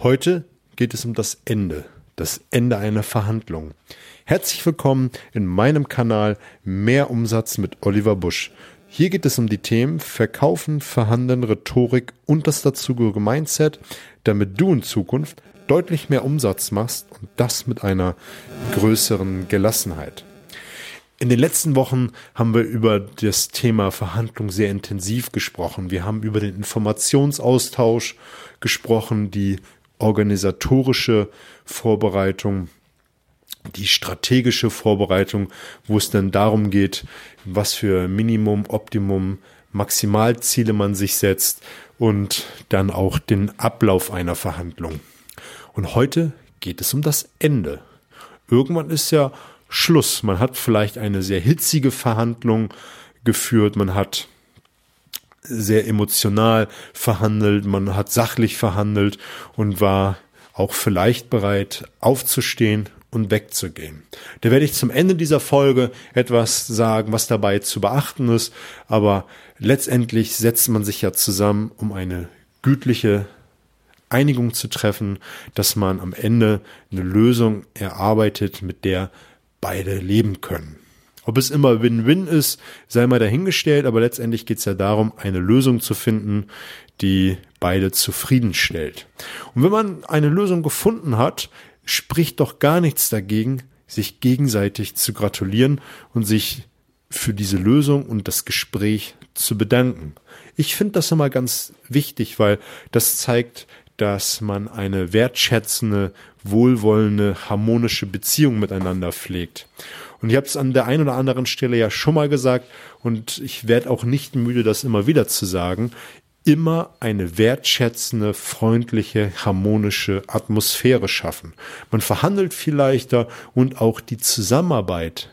Heute geht es um das Ende, das Ende einer Verhandlung. Herzlich willkommen in meinem Kanal Mehr Umsatz mit Oliver Busch. Hier geht es um die Themen Verkaufen, Verhandeln, Rhetorik und das dazugehörige Mindset, damit du in Zukunft deutlich mehr Umsatz machst und das mit einer größeren Gelassenheit. In den letzten Wochen haben wir über das Thema Verhandlung sehr intensiv gesprochen. Wir haben über den Informationsaustausch gesprochen, die organisatorische Vorbereitung, die strategische Vorbereitung, wo es dann darum geht, was für Minimum, Optimum, Maximalziele man sich setzt und dann auch den Ablauf einer Verhandlung. Und heute geht es um das Ende. Irgendwann ist ja Schluss. Man hat vielleicht eine sehr hitzige Verhandlung geführt, man hat sehr emotional verhandelt, man hat sachlich verhandelt und war auch vielleicht bereit aufzustehen und wegzugehen. Da werde ich zum Ende dieser Folge etwas sagen, was dabei zu beachten ist, aber letztendlich setzt man sich ja zusammen, um eine gütliche Einigung zu treffen, dass man am Ende eine Lösung erarbeitet, mit der beide leben können. Ob es immer Win-Win ist, sei mal dahingestellt, aber letztendlich geht es ja darum, eine Lösung zu finden, die beide zufriedenstellt. Und wenn man eine Lösung gefunden hat, spricht doch gar nichts dagegen, sich gegenseitig zu gratulieren und sich für diese Lösung und das Gespräch zu bedanken. Ich finde das immer ganz wichtig, weil das zeigt, dass man eine wertschätzende, wohlwollende, harmonische Beziehung miteinander pflegt. Und ich habe es an der einen oder anderen Stelle ja schon mal gesagt und ich werde auch nicht müde, das immer wieder zu sagen. Immer eine wertschätzende, freundliche, harmonische Atmosphäre schaffen. Man verhandelt viel leichter und auch die Zusammenarbeit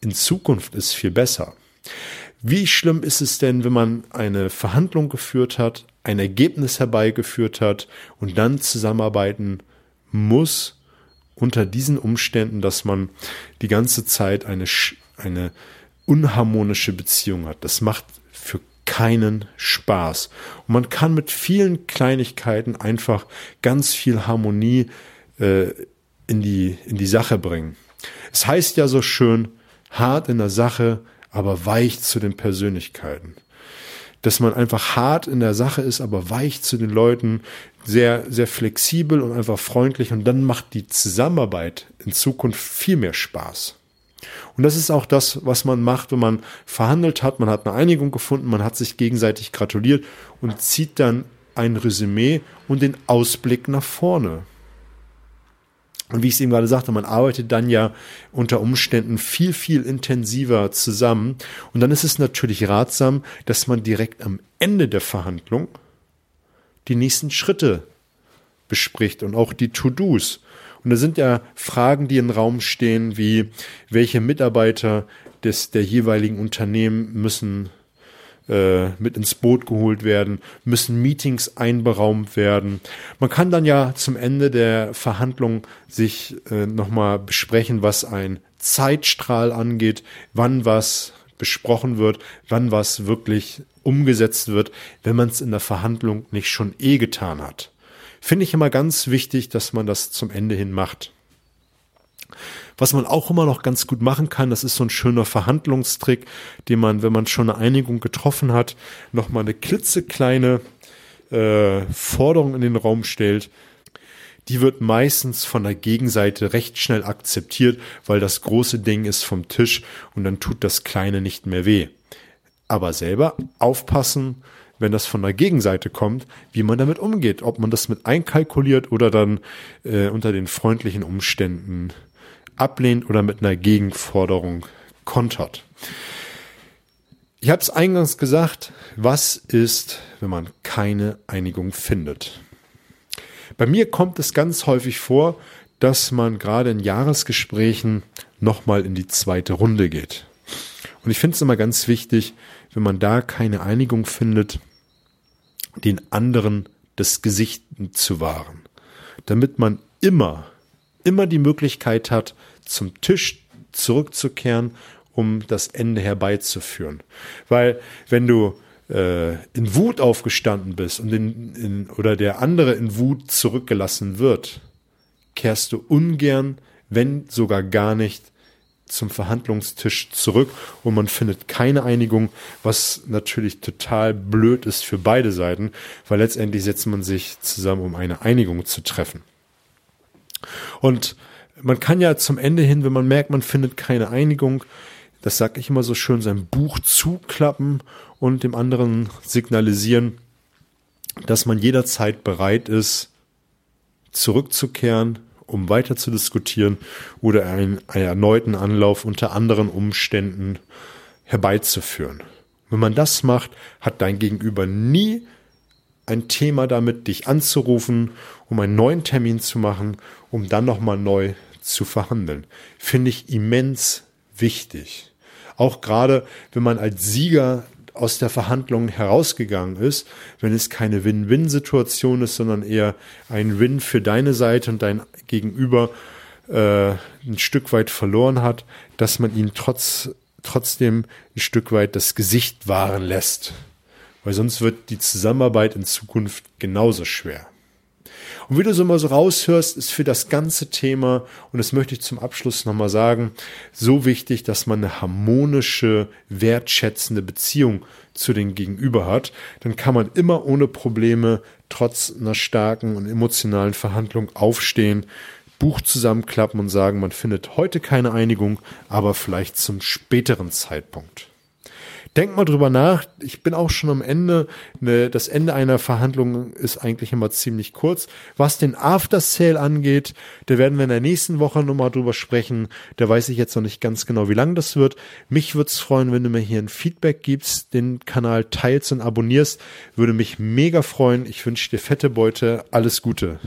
in Zukunft ist viel besser. Wie schlimm ist es denn, wenn man eine Verhandlung geführt hat, ein Ergebnis herbeigeführt hat und dann zusammenarbeiten muss unter diesen Umständen, dass man die ganze Zeit eine, eine unharmonische Beziehung hat. Das macht für keinen Spaß. Und man kann mit vielen Kleinigkeiten einfach ganz viel Harmonie äh, in, die, in die Sache bringen. Es heißt ja so schön, hart in der Sache, aber weich zu den Persönlichkeiten dass man einfach hart in der Sache ist, aber weich zu den Leuten, sehr, sehr flexibel und einfach freundlich und dann macht die Zusammenarbeit in Zukunft viel mehr Spaß. Und das ist auch das, was man macht, wenn man verhandelt hat, man hat eine Einigung gefunden, man hat sich gegenseitig gratuliert und zieht dann ein Resümee und den Ausblick nach vorne. Und wie ich es eben gerade sagte, man arbeitet dann ja unter Umständen viel, viel intensiver zusammen. Und dann ist es natürlich ratsam, dass man direkt am Ende der Verhandlung die nächsten Schritte bespricht und auch die To-Dos. Und da sind ja Fragen, die im Raum stehen, wie welche Mitarbeiter des, der jeweiligen Unternehmen müssen äh, mit ins Boot geholt werden, müssen Meetings einberaumt werden. Man kann dann ja zum Ende der Verhandlung sich äh, nochmal besprechen, was ein Zeitstrahl angeht, wann was besprochen wird, wann was wirklich umgesetzt wird, wenn man es in der Verhandlung nicht schon eh getan hat. Finde ich immer ganz wichtig, dass man das zum Ende hin macht. Was man auch immer noch ganz gut machen kann, das ist so ein schöner Verhandlungstrick, den man, wenn man schon eine Einigung getroffen hat, nochmal eine klitzekleine äh, Forderung in den Raum stellt. Die wird meistens von der Gegenseite recht schnell akzeptiert, weil das große Ding ist vom Tisch und dann tut das kleine nicht mehr weh. Aber selber aufpassen, wenn das von der Gegenseite kommt, wie man damit umgeht, ob man das mit einkalkuliert oder dann äh, unter den freundlichen Umständen ablehnt oder mit einer Gegenforderung kontert. Ich habe es eingangs gesagt, was ist, wenn man keine Einigung findet? Bei mir kommt es ganz häufig vor, dass man gerade in Jahresgesprächen nochmal in die zweite Runde geht. Und ich finde es immer ganz wichtig, wenn man da keine Einigung findet, den anderen das Gesicht zu wahren, damit man immer immer die Möglichkeit hat, zum Tisch zurückzukehren, um das Ende herbeizuführen. Weil wenn du äh, in Wut aufgestanden bist und in, in, oder der andere in Wut zurückgelassen wird, kehrst du ungern, wenn sogar gar nicht, zum Verhandlungstisch zurück und man findet keine Einigung, was natürlich total blöd ist für beide Seiten, weil letztendlich setzt man sich zusammen, um eine Einigung zu treffen. Und man kann ja zum Ende hin, wenn man merkt, man findet keine Einigung, das sage ich immer so schön, sein Buch zuklappen und dem anderen signalisieren, dass man jederzeit bereit ist, zurückzukehren, um weiter zu diskutieren oder einen, einen erneuten Anlauf unter anderen Umständen herbeizuführen. Wenn man das macht, hat dein Gegenüber nie ein Thema damit, dich anzurufen, um einen neuen Termin zu machen, um dann nochmal neu zu verhandeln. Finde ich immens wichtig. Auch gerade, wenn man als Sieger aus der Verhandlung herausgegangen ist, wenn es keine Win-Win-Situation ist, sondern eher ein Win für deine Seite und dein Gegenüber äh, ein Stück weit verloren hat, dass man ihn trotz, trotzdem ein Stück weit das Gesicht wahren lässt. Weil sonst wird die Zusammenarbeit in Zukunft genauso schwer. Und wie du so mal so raushörst, ist für das ganze Thema, und das möchte ich zum Abschluss nochmal sagen, so wichtig, dass man eine harmonische, wertschätzende Beziehung zu den Gegenüber hat. Dann kann man immer ohne Probleme, trotz einer starken und emotionalen Verhandlung aufstehen, Buch zusammenklappen und sagen, man findet heute keine Einigung, aber vielleicht zum späteren Zeitpunkt. Denk mal drüber nach. Ich bin auch schon am Ende. Ne, das Ende einer Verhandlung ist eigentlich immer ziemlich kurz. Was den After Sale angeht, da werden wir in der nächsten Woche nochmal drüber sprechen. Da weiß ich jetzt noch nicht ganz genau, wie lang das wird. Mich würde es freuen, wenn du mir hier ein Feedback gibst, den Kanal teilst und abonnierst. Würde mich mega freuen. Ich wünsche dir fette Beute. Alles Gute.